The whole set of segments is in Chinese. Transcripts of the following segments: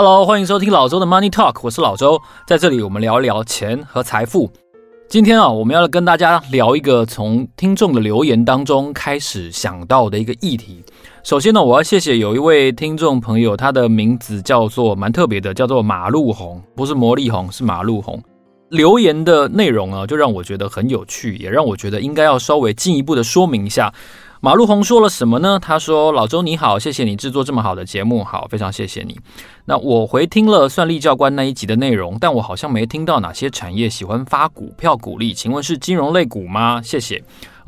Hello，欢迎收听老周的 Money Talk，我是老周，在这里我们聊一聊钱和财富。今天啊，我们要跟大家聊一个从听众的留言当中开始想到的一个议题。首先呢，我要谢谢有一位听众朋友，他的名字叫做蛮特别的，叫做马路红，不是魔力红，是马路红。留言的内容啊，就让我觉得很有趣，也让我觉得应该要稍微进一步的说明一下。马路红说了什么呢？他说：“老周你好，谢谢你制作这么好的节目，好，非常谢谢你。那我回听了算力教官那一集的内容，但我好像没听到哪些产业喜欢发股票股利，请问是金融类股吗？谢谢。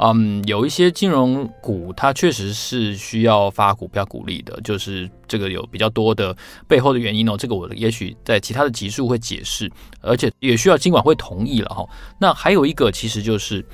嗯，有一些金融股它确实是需要发股票股利的，就是这个有比较多的背后的原因哦。这个我也许在其他的集数会解释，而且也需要金管会同意了哈。那还有一个其实就是。”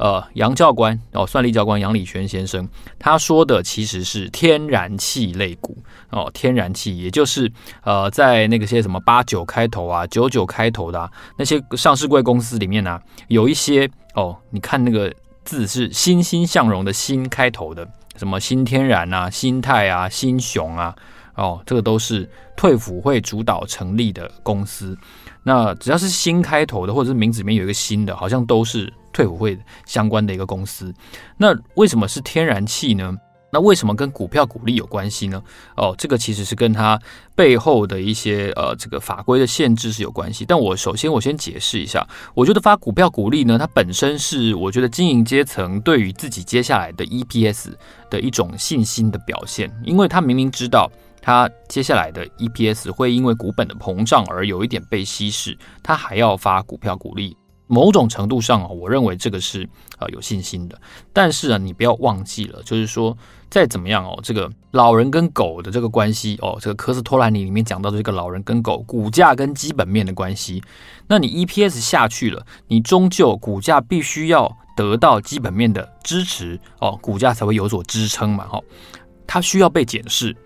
呃，杨教官哦，算力教官杨礼轩先生，他说的其实是天然气类股哦，天然气，也就是呃，在那个些什么八九开头啊、九九开头的啊，那些上市柜公司里面呢、有一些哦，你看那个字是欣欣向荣的欣开头的，什么新天然啊、新泰啊、新雄啊，哦，这个都是退辅会主导成立的公司。那只要是新开头的，或者是名字里面有一个新的，好像都是。退伍会相关的一个公司，那为什么是天然气呢？那为什么跟股票股利有关系呢？哦，这个其实是跟它背后的一些呃这个法规的限制是有关系。但我首先我先解释一下，我觉得发股票股利呢，它本身是我觉得经营阶层对于自己接下来的 EPS 的一种信心的表现，因为他明明知道他接下来的 EPS 会因为股本的膨胀而有一点被稀释，他还要发股票股利。某种程度上啊，我认为这个是啊有信心的。但是啊，你不要忘记了，就是说再怎么样哦，这个老人跟狗的这个关系哦，这个科斯托兰尼里面讲到的这个老人跟狗股价跟基本面的关系，那你 EPS 下去了，你终究股价必须要得到基本面的支持哦，股价才会有所支撑嘛，哈，它需要被检视，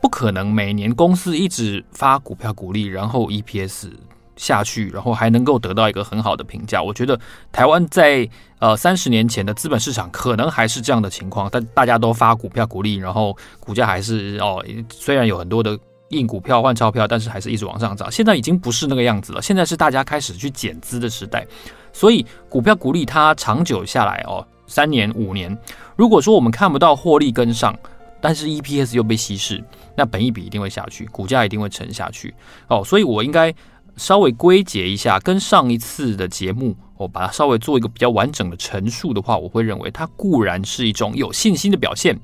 不可能每年公司一直发股票股利，然后 EPS。下去，然后还能够得到一个很好的评价。我觉得台湾在呃三十年前的资本市场可能还是这样的情况，但大家都发股票鼓励，然后股价还是哦，虽然有很多的印股票换钞票，但是还是一直往上涨。现在已经不是那个样子了，现在是大家开始去减资的时代，所以股票鼓励它长久下来哦，三年五年，如果说我们看不到获利跟上，但是 EPS 又被稀释，那本益比一定会下去，股价一定会沉下去哦，所以我应该。稍微归结一下，跟上一次的节目，我把它稍微做一个比较完整的陈述的话，我会认为它固然是一种有信心的表现，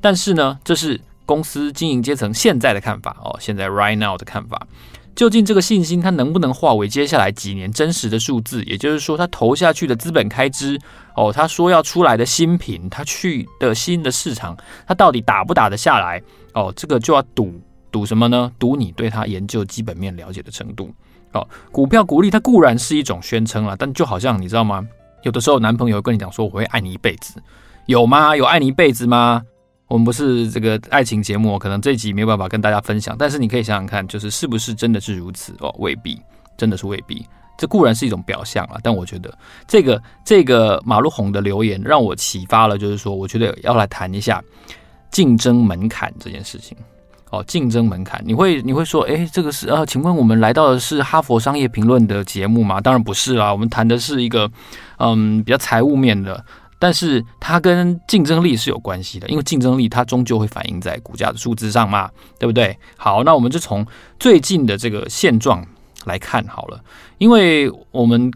但是呢，这是公司经营阶层现在的看法哦，现在 right now 的看法。究竟这个信心它能不能化为接下来几年真实的数字？也就是说，他投下去的资本开支哦，他说要出来的新品，他去的新的市场，他到底打不打得下来？哦，这个就要赌赌什么呢？赌你对他研究基本面了解的程度。哦，股票股利它固然是一种宣称了，但就好像你知道吗？有的时候男朋友跟你讲说我会爱你一辈子，有吗？有爱你一辈子吗？我们不是这个爱情节目，可能这集没有办法跟大家分享，但是你可以想想看，就是是不是真的是如此？哦，未必，真的是未必。这固然是一种表象啊，但我觉得这个这个马路红的留言让我启发了，就是说，我觉得要来谈一下竞争门槛这件事情。哦，竞争门槛，你会你会说，诶，这个是呃，请问我们来到的是哈佛商业评论的节目吗？当然不是啦，我们谈的是一个嗯比较财务面的，但是它跟竞争力是有关系的，因为竞争力它终究会反映在股价的数字上嘛，对不对？好，那我们就从最近的这个现状来看好了，因为我们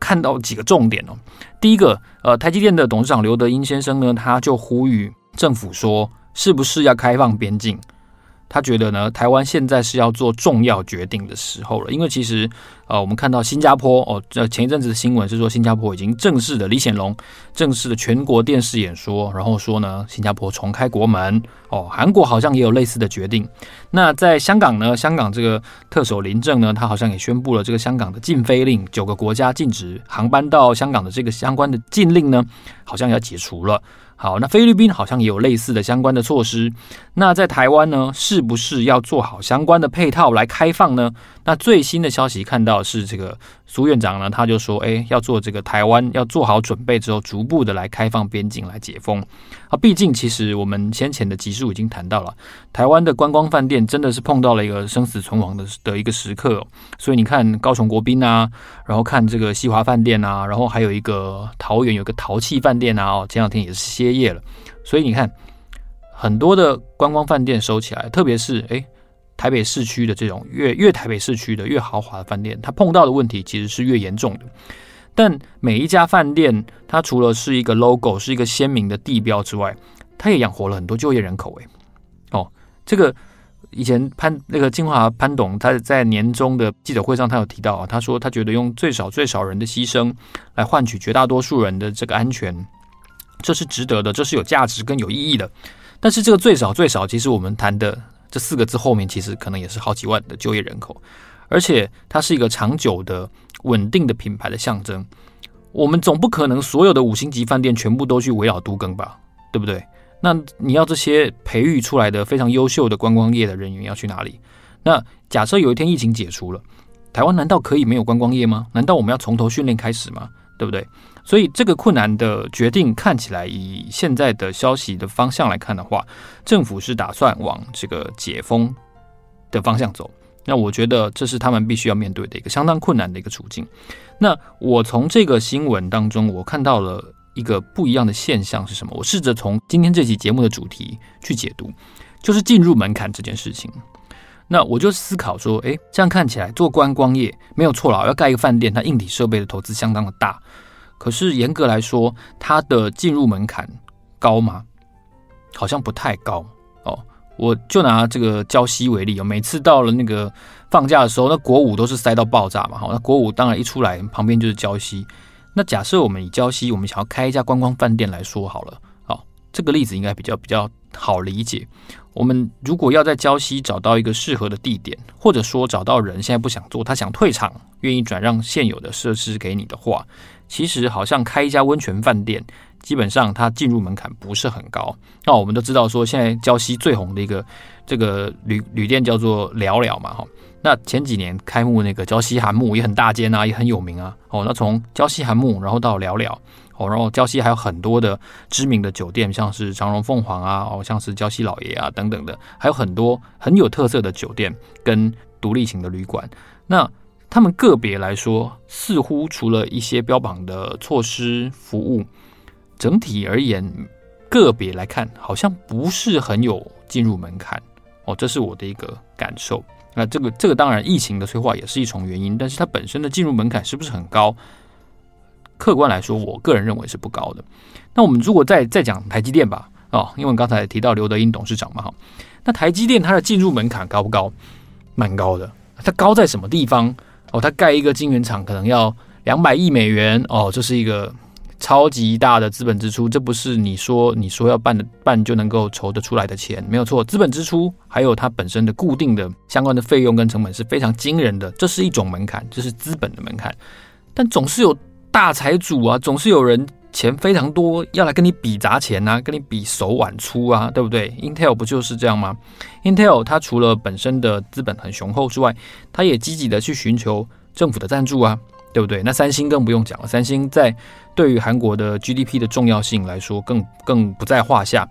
看到几个重点哦。第一个，呃，台积电的董事长刘德英先生呢，他就呼吁政府说，是不是要开放边境？他觉得呢，台湾现在是要做重要决定的时候了，因为其实，呃，我们看到新加坡哦，这前一阵子的新闻是说，新加坡已经正式的李显龙正式的全国电视演说，然后说呢，新加坡重开国门哦，韩国好像也有类似的决定。那在香港呢，香港这个特首林郑呢，他好像也宣布了这个香港的禁飞令，九个国家禁止航班到香港的这个相关的禁令呢，好像要解除了。好，那菲律宾好像也有类似的相关的措施。那在台湾呢，是不是要做好相关的配套来开放呢？那最新的消息看到是这个苏院长呢，他就说，哎，要做这个台湾要做好准备之后，逐步的来开放边境来解封。啊，毕竟其实我们先前的集数已经谈到了，台湾的观光饭店真的是碰到了一个生死存亡的的一个时刻。所以你看高雄国宾啊，然后看这个西华饭店啊，然后还有一个桃园有个陶器饭店啊，哦，前两天也是歇业了。所以你看很多的观光饭店收起来，特别是哎。台北市区的这种越越台北市区的越豪华的饭店，它碰到的问题其实是越严重的。但每一家饭店，它除了是一个 logo，是一个鲜明的地标之外，它也养活了很多就业人口。哎，哦，这个以前潘那个金华潘董他在年终的记者会上，他有提到啊，他说他觉得用最少最少人的牺牲来换取绝大多数人的这个安全，这是值得的，这是有价值跟有意义的。但是这个最少最少，其实我们谈的。这四个字后面其实可能也是好几万的就业人口，而且它是一个长久的、稳定的品牌的象征。我们总不可能所有的五星级饭店全部都去围绕都更吧，对不对？那你要这些培育出来的非常优秀的观光业的人员要去哪里？那假设有一天疫情解除了，台湾难道可以没有观光业吗？难道我们要从头训练开始吗？对不对？所以这个困难的决定看起来，以现在的消息的方向来看的话，政府是打算往这个解封的方向走。那我觉得这是他们必须要面对的一个相当困难的一个处境。那我从这个新闻当中，我看到了一个不一样的现象是什么？我试着从今天这期节目的主题去解读，就是进入门槛这件事情。那我就思考说，诶，这样看起来做观光业没有错了，要盖一个饭店，它硬体设备的投资相当的大。可是严格来说，它的进入门槛高吗？好像不太高哦。我就拿这个胶西为例哦，每次到了那个放假的时候，那国五都是塞到爆炸嘛。好，那国五当然一出来，旁边就是胶西。那假设我们以胶西，我们想要开一家观光饭店来说好了，好，这个例子应该比较比较好理解。我们如果要在礁溪找到一个适合的地点，或者说找到人现在不想做，他想退场，愿意转让现有的设施给你的话。其实好像开一家温泉饭店，基本上它进入门槛不是很高。那我们都知道说，现在礁溪最红的一个这个旅旅店叫做聊聊嘛，哈。那前几年开幕那个礁溪寒沐也很大间啊，也很有名啊。哦，那从礁溪寒沐，然后到聊聊，哦，然后礁溪还有很多的知名的酒店，像是长荣凤凰啊，哦，像是礁溪老爷啊等等的，还有很多很有特色的酒店跟独立型的旅馆。那他们个别来说，似乎除了一些标榜的措施服务，整体而言，个别来看，好像不是很有进入门槛哦，这是我的一个感受。那这个这个当然，疫情的催化也是一重原因，但是它本身的进入门槛是不是很高？客观来说，我个人认为是不高的。那我们如果再再讲台积电吧，哦，因为刚才提到刘德英董事长嘛，哈，那台积电它的进入门槛高不高？蛮高的。它高在什么地方？哦，他盖一个晶圆厂可能要两百亿美元哦，这是一个超级大的资本支出，这不是你说你说要办的办就能够筹得出来的钱，没有错，资本支出还有它本身的固定的相关的费用跟成本是非常惊人的，这是一种门槛，这是资本的门槛，但总是有大财主啊，总是有人。钱非常多，要来跟你比砸钱啊，跟你比手腕粗啊，对不对？Intel 不就是这样吗？Intel 它除了本身的资本很雄厚之外，它也积极的去寻求政府的赞助啊，对不对？那三星更不用讲了，三星在对于韩国的 GDP 的重要性来说更，更更不在话下。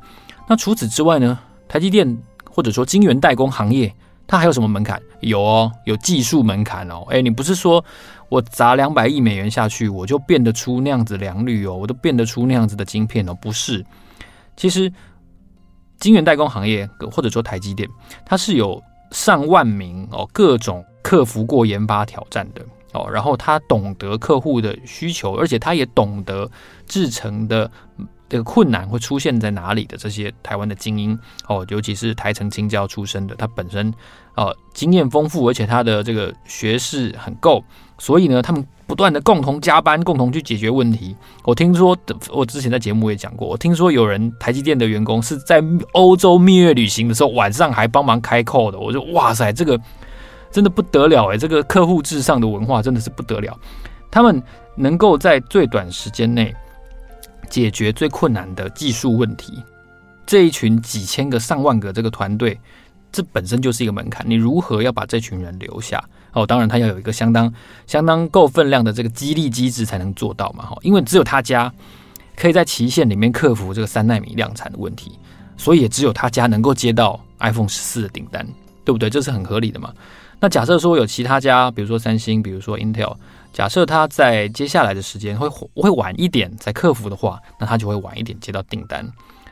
那除此之外呢？台积电或者说晶圆代工行业，它还有什么门槛？有哦，有技术门槛哦。诶，你不是说。我砸两百亿美元下去，我就变得出那样子良率哦，我都变得出那样子的晶片哦，不是？其实，晶圆代工行业或者说台积电，它是有上万名哦，各种克服过研发挑战的哦，然后他懂得客户的需求，而且他也懂得制成的。这个困难会出现在哪里的这些台湾的精英哦，尤其是台城清交出身的，他本身呃经验丰富，而且他的这个学识很够，所以呢，他们不断的共同加班，共同去解决问题。我听说，我之前在节目也讲过，我听说有人台积电的员工是在欧洲蜜月旅行的时候，晚上还帮忙开 call 的。我说哇塞，这个真的不得了诶，这个客户至上的文化真的是不得了。他们能够在最短时间内。解决最困难的技术问题，这一群几千个、上万个这个团队，这本身就是一个门槛。你如何要把这群人留下？哦，当然他要有一个相当相当够分量的这个激励机制才能做到嘛，哈，因为只有他家可以在期限里面克服这个三纳米量产的问题，所以也只有他家能够接到 iPhone 十四的订单，对不对？这是很合理的嘛。那假设说有其他家，比如说三星，比如说 Intel，假设他在接下来的时间会会晚一点再克服的话，那他就会晚一点接到订单。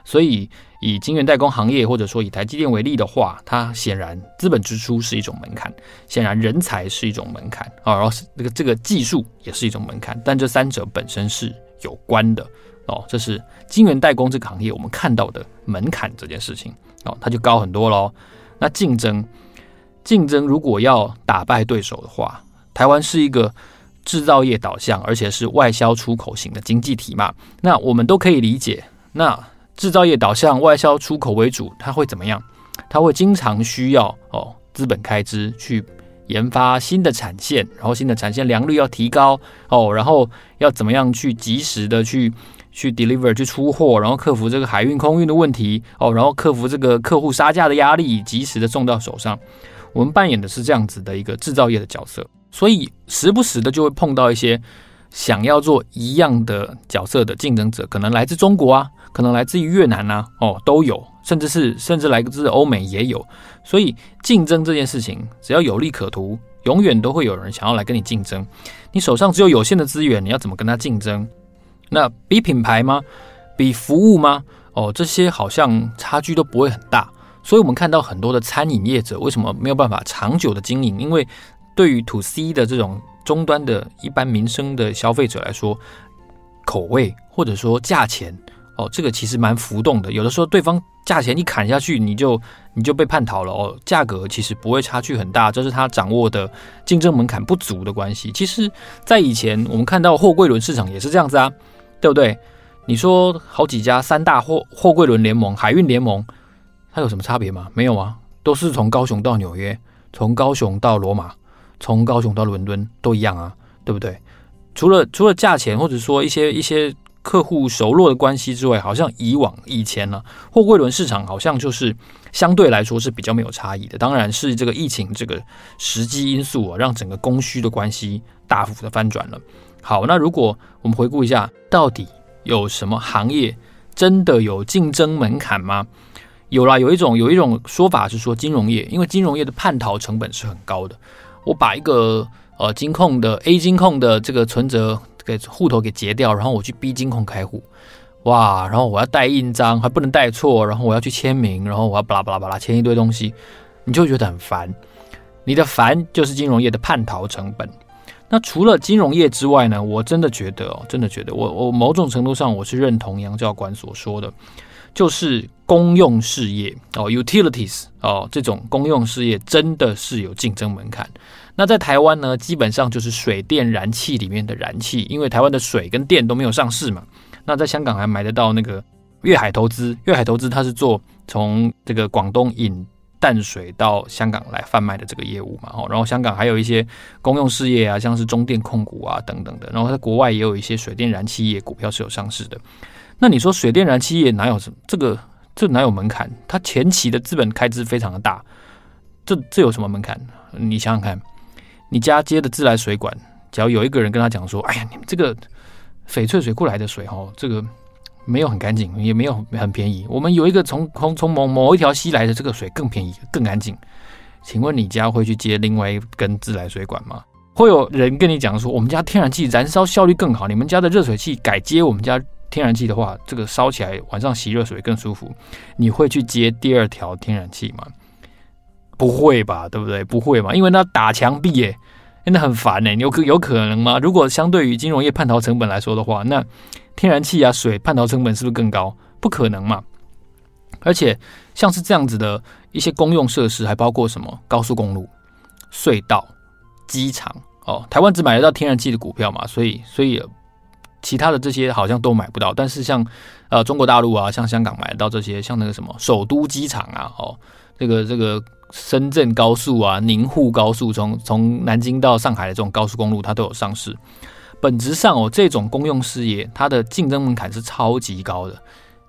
所以以晶圆代工行业或者说以台积电为例的话，它显然资本支出是一种门槛，显然人才是一种门槛啊，然后是这个这个技术也是一种门槛，但这三者本身是有关的哦。这是晶圆代工这个行业我们看到的门槛这件事情哦，它就高很多喽。那竞争。竞争如果要打败对手的话，台湾是一个制造业导向，而且是外销出口型的经济体嘛，那我们都可以理解。那制造业导向、外销出口为主，它会怎么样？它会经常需要哦资本开支去研发新的产线，然后新的产线良率要提高哦，然后要怎么样去及时的去去 deliver 去出货，然后克服这个海运空运的问题哦，然后克服这个客户杀价的压力，及时的送到手上。我们扮演的是这样子的一个制造业的角色，所以时不时的就会碰到一些想要做一样的角色的竞争者，可能来自中国啊，可能来自于越南啊，哦，都有，甚至是甚至来自欧美也有。所以竞争这件事情，只要有利可图，永远都会有人想要来跟你竞争。你手上只有有限的资源，你要怎么跟他竞争？那比品牌吗？比服务吗？哦，这些好像差距都不会很大。所以，我们看到很多的餐饮业者为什么没有办法长久的经营？因为对于 To C 的这种终端的一般民生的消费者来说，口味或者说价钱哦，这个其实蛮浮动的。有的时候，对方价钱一砍下去，你就你就被叛逃了哦。价格其实不会差距很大，这是他掌握的竞争门槛不足的关系。其实，在以前我们看到货柜轮市场也是这样子啊，对不对？你说好几家三大货货柜轮联盟、海运联盟。它有什么差别吗？没有啊，都是从高雄到纽约，从高雄到罗马，从高雄到伦敦都一样啊，对不对？除了除了价钱或者说一些一些客户熟络的关系之外，好像以往以前呢、货柜轮市场好像就是相对来说是比较没有差异的。当然是这个疫情这个时机因素啊，让整个供需的关系大幅的翻转了。好，那如果我们回顾一下，到底有什么行业真的有竞争门槛吗？有啦，有一种有一种说法是说金融业，因为金融业的叛逃成本是很高的。我把一个呃金控的 A 金控的这个存折给户头给截掉，然后我去 B 金控开户，哇，然后我要带印章，还不能带错，然后我要去签名，然后我要巴拉巴拉巴拉签一堆东西，你就觉得很烦。你的烦就是金融业的叛逃成本。那除了金融业之外呢，我真的觉得哦，真的觉得我我某种程度上我是认同杨教官所说的。就是公用事业哦，utilities 哦，这种公用事业真的是有竞争门槛。那在台湾呢，基本上就是水电燃气里面的燃气，因为台湾的水跟电都没有上市嘛。那在香港还买得到那个粤海投资，粤海投资它是做从这个广东引淡水到香港来贩卖的这个业务嘛。哦，然后香港还有一些公用事业啊，像是中电控股啊等等的。然后在国外也有一些水电燃气业股票是有上市的。那你说水电燃气业哪有什么这个这哪有门槛？它前期的资本开支非常的大，这这有什么门槛？你想想看，你家接的自来水管，只要有一个人跟他讲说：“哎呀，你们这个翡翠水库来的水哦，这个没有很干净，也没有很便宜。我们有一个从从从某某一条溪来的这个水更便宜、更干净。”请问你家会去接另外一根自来水管吗？会有人跟你讲说：“我们家天然气燃烧效率更好，你们家的热水器改接我们家。”天然气的话，这个烧起来晚上洗热水更舒服。你会去接第二条天然气吗？不会吧，对不对？不会嘛，因为那打墙壁耶，真的很烦呢。有可有可能吗？如果相对于金融业叛逃成本来说的话，那天然气啊水叛逃成本是不是更高？不可能嘛。而且像是这样子的一些公用设施，还包括什么高速公路、隧道、机场哦。台湾只买得到天然气的股票嘛，所以所以。其他的这些好像都买不到，但是像呃中国大陆啊，像香港买得到这些，像那个什么首都机场啊，哦，这个这个深圳高速啊，宁沪高速，从从南京到上海的这种高速公路，它都有上市。本质上哦，这种公用事业，它的竞争门槛是超级高的。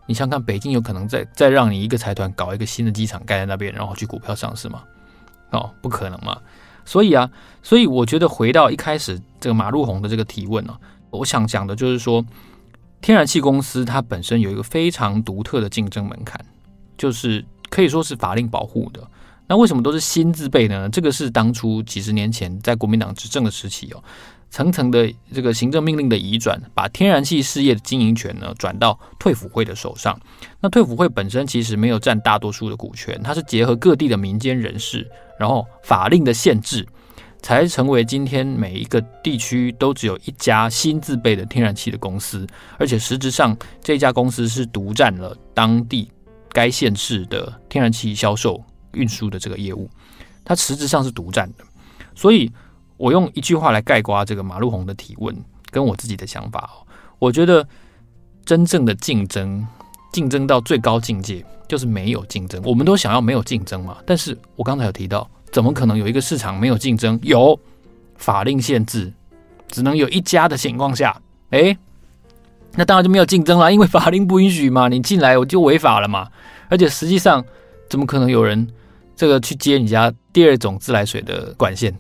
你想看北京有可能再再让你一个财团搞一个新的机场盖在那边，然后去股票上市吗？哦，不可能嘛。所以啊，所以我觉得回到一开始这个马路红的这个提问呢、我想讲的就是说，天然气公司它本身有一个非常独特的竞争门槛，就是可以说是法令保护的。那为什么都是新字辈呢？这个是当初几十年前在国民党执政的时期哦，层层的这个行政命令的移转，把天然气事业的经营权呢转到退辅会的手上。那退辅会本身其实没有占大多数的股权，它是结合各地的民间人士，然后法令的限制，才成为今天每一个地区都只有一家新自备的天然气的公司，而且实质上这家公司是独占了当地该县市的天然气销售。运输的这个业务，它实质上是独占的，所以我用一句话来概括这个马路红的提问跟我自己的想法哦，我觉得真正的竞争，竞争到最高境界就是没有竞争。我们都想要没有竞争嘛，但是我刚才有提到，怎么可能有一个市场没有竞争？有法令限制，只能有一家的情况下，诶，那当然就没有竞争了，因为法令不允许嘛，你进来我就违法了嘛，而且实际上怎么可能有人？这个去接你家第二种自来水的管线，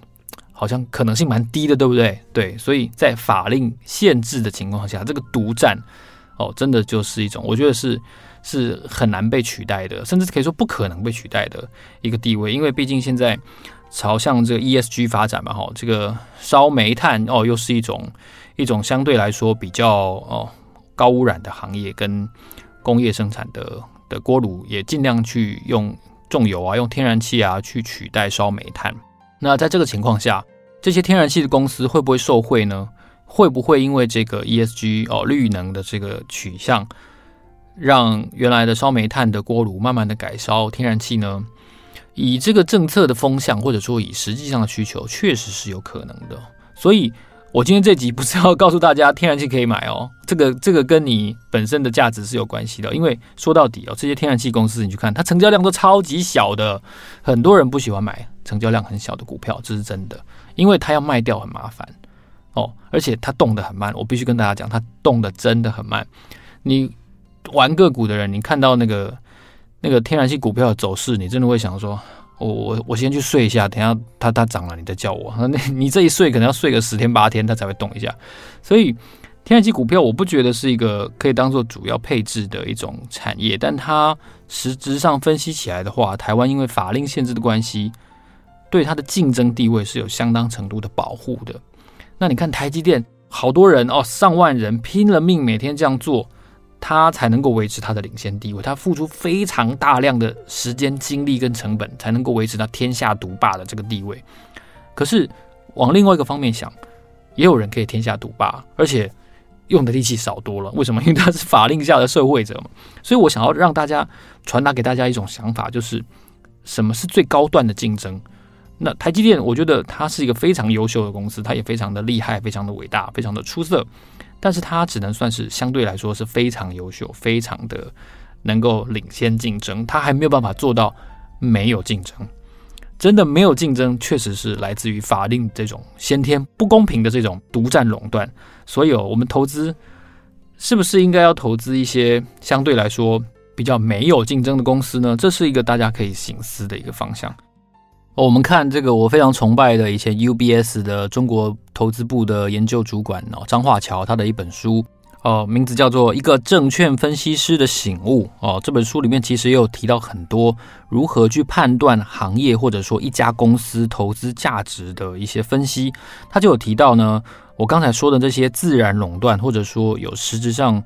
好像可能性蛮低的，对不对？对，所以在法令限制的情况下，这个独占哦，真的就是一种，我觉得是是很难被取代的，甚至可以说不可能被取代的一个地位，因为毕竟现在朝向这个 ESG 发展嘛，哈，这个烧煤炭哦，又是一种一种相对来说比较哦高污染的行业，跟工业生产的的锅炉也尽量去用。重油啊，用天然气啊去取代烧煤炭。那在这个情况下，这些天然气的公司会不会受贿呢？会不会因为这个 ESG 哦绿能的这个取向，让原来的烧煤炭的锅炉慢慢的改烧天然气呢？以这个政策的风向，或者说以实际上的需求，确实是有可能的。所以。我今天这集不是要告诉大家天然气可以买哦，这个这个跟你本身的价值是有关系的。因为说到底哦，这些天然气公司你去看，它成交量都超级小的，很多人不喜欢买成交量很小的股票，这是真的，因为它要卖掉很麻烦哦，而且它动得很慢。我必须跟大家讲，它动得真的很慢。你玩个股的人，你看到那个那个天然气股票的走势，你真的会想说。我我我先去睡一下，等下它它涨了，你再叫我。那你这一睡可能要睡个十天八天，它才会动一下。所以天然气股票，我不觉得是一个可以当做主要配置的一种产业。但它实质上分析起来的话，台湾因为法令限制的关系，对它的竞争地位是有相当程度的保护的。那你看台积电，好多人哦，上万人拼了命每天这样做。他才能够维持他的领先地位，他付出非常大量的时间、精力跟成本，才能够维持他天下独霸的这个地位。可是往另外一个方面想，也有人可以天下独霸，而且用的力气少多了。为什么？因为他是法令下的社会者嘛。所以我想要让大家传达给大家一种想法，就是什么是最高段的竞争？那台积电，我觉得它是一个非常优秀的公司，它也非常的厉害，非常的伟大，非常的出色。但是它只能算是相对来说是非常优秀，非常的能够领先竞争，它还没有办法做到没有竞争。真的没有竞争，确实是来自于法令这种先天不公平的这种独占垄断。所以，我们投资是不是应该要投资一些相对来说比较没有竞争的公司呢？这是一个大家可以醒思的一个方向。我们看这个，我非常崇拜的以前 UBS 的中国投资部的研究主管哦，张化桥，他的一本书哦，名字叫做《一个证券分析师的醒悟》哦。这本书里面其实也有提到很多如何去判断行业或者说一家公司投资价值的一些分析。他就有提到呢，我刚才说的这些自然垄断或者说有实质上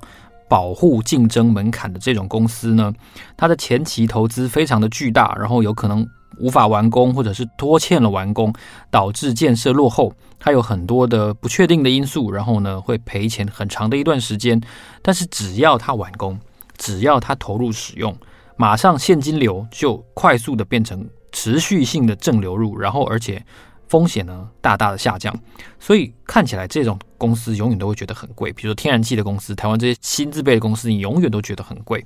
保护竞争门槛的这种公司呢，它的前期投资非常的巨大，然后有可能。无法完工，或者是拖欠了完工，导致建设落后，它有很多的不确定的因素，然后呢会赔钱很长的一段时间。但是只要它完工，只要它投入使用，马上现金流就快速的变成持续性的正流入，然后而且风险呢大大的下降。所以看起来这种公司永远都会觉得很贵，比如说天然气的公司，台湾这些新制备的公司，你永远都觉得很贵。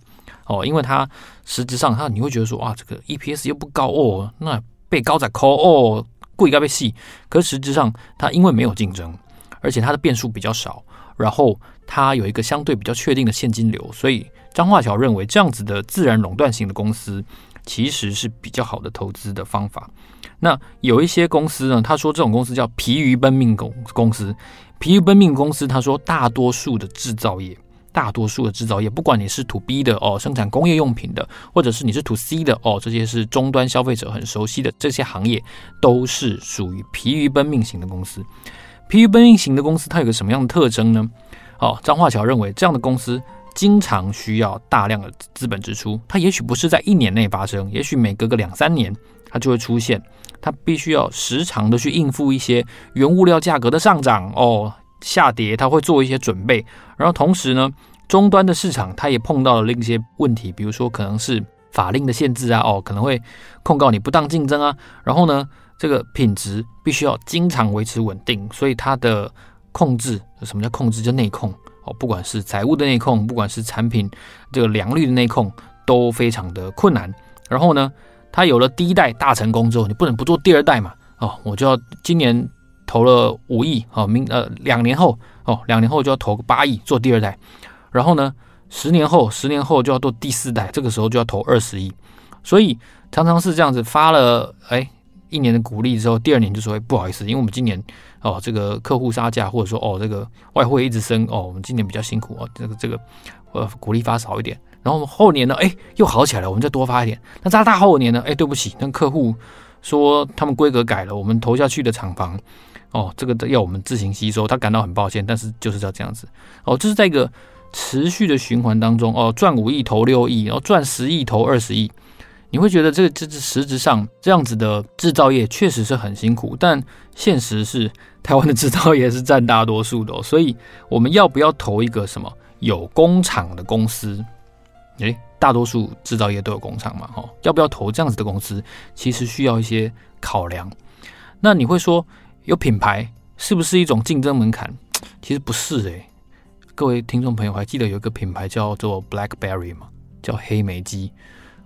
哦，因为它实质上，它你会觉得说，哇，这个 EPS 又不高哦，那被高在抠哦，贵该被细。可实质上，它因为没有竞争，而且它的变数比较少，然后它有一个相对比较确定的现金流，所以张化桥认为这样子的自然垄断型的公司，其实是比较好的投资的方法。那有一些公司呢，他说这种公司叫疲于奔命公公司，疲于奔命公司，他说大多数的制造业。大多数的制造业，不管你是 to B 的哦，生产工业用品的，或者是你是 to C 的哦，这些是终端消费者很熟悉的这些行业，都是属于疲于奔命型的公司。疲于奔命型的公司，它有个什么样的特征呢？哦，张化桥认为，这样的公司经常需要大量的资本支出，它也许不是在一年内发生，也许每隔个两三年它就会出现，它必须要时常的去应付一些原物料价格的上涨哦。下跌，它会做一些准备，然后同时呢，终端的市场它也碰到了另一些问题，比如说可能是法令的限制啊，哦，可能会控告你不当竞争啊，然后呢，这个品质必须要经常维持稳定，所以它的控制，什么叫控制？就内控哦，不管是财务的内控，不管是产品这个良率的内控，都非常的困难。然后呢，它有了第一代大成功之后，你不能不做第二代嘛，哦，我就要今年。投了五亿，哦，明呃两年后，哦，两年后就要投个八亿做第二代，然后呢，十年后，十年后就要做第四代，这个时候就要投二十亿，所以常常是这样子发了，哎，一年的鼓励之后，第二年就说，哎，不好意思，因为我们今年哦这个客户杀价，或者说哦这个外汇一直升，哦我们今年比较辛苦哦，这个这个呃鼓励发少一点，然后后年呢，哎又好起来了，我们再多发一点，那在大后年呢，哎对不起，那客户说他们规格改了，我们投下去的厂房。哦，这个要我们自行吸收，他感到很抱歉，但是就是要这样子。哦，这是在一个持续的循环当中，哦，赚五亿投六亿，然后赚十亿投二十亿，你会觉得这个这这实质上这样子的制造业确实是很辛苦，但现实是台湾的制造业是占大多数的，所以我们要不要投一个什么有工厂的公司？诶，大多数制造业都有工厂嘛，哦，要不要投这样子的公司？其实需要一些考量。那你会说，有品牌是不是一种竞争门槛？其实不是诶、各位听众朋友还记得有一个品牌叫做 BlackBerry 吗？叫黑莓机。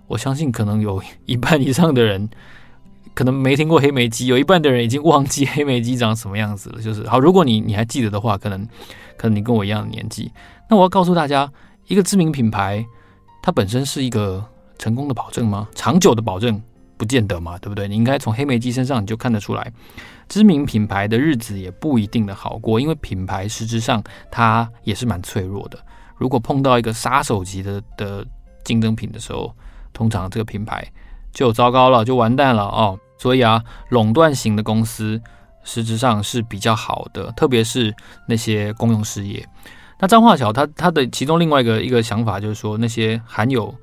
我相信可能有一半以上的人可能没听过黑莓机，有一半的人已经忘记黑莓机长什么样子了。就是好，如果你你还记得的话，可能 可能你跟我一样的年纪。那我要告诉大家，一个知名品牌，它本身是一个成功的保证吗？长久的保证不见得嘛，对不对？你应该从黑莓机身上你就看得出来。知名品牌的日子也不一定的好过，因为品牌实质上它也是蛮脆弱的。如果碰到一个杀手级的的竞争品的时候，通常这个品牌就糟糕了，就完蛋了哦。所以啊，垄断型的公司实质上是比较好的，特别是那些公用事业。那张化桥他他的其中另外一个一个想法就是说，那些含有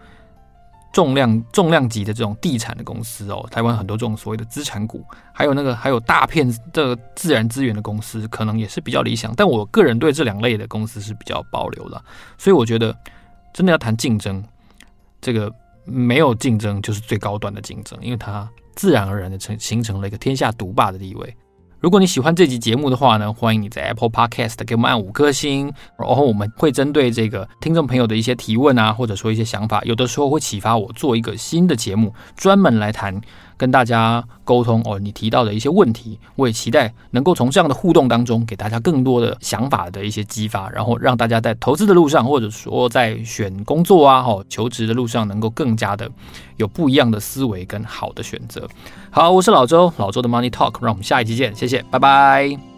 重量重量级的这种地产的公司哦，台湾很多这种所谓的资产股，还有那个还有大片的自然资源的公司，可能也是比较理想。但我个人对这两类的公司是比较保留的，所以我觉得真的要谈竞争，这个没有竞争就是最高端的竞争，因为它自然而然的成形成了一个天下独霸的地位。如果你喜欢这集节目的话呢，欢迎你在 Apple Podcast 给我们按五颗星，然后我们会针对这个听众朋友的一些提问啊，或者说一些想法，有的时候会启发我做一个新的节目，专门来谈。跟大家沟通哦，你提到的一些问题，我也期待能够从这样的互动当中，给大家更多的想法的一些激发，然后让大家在投资的路上，或者说在选工作啊、哈求职的路上，能够更加的有不一样的思维跟好的选择。好，我是老周，老周的 Money Talk，让我们下一期见，谢谢，拜拜。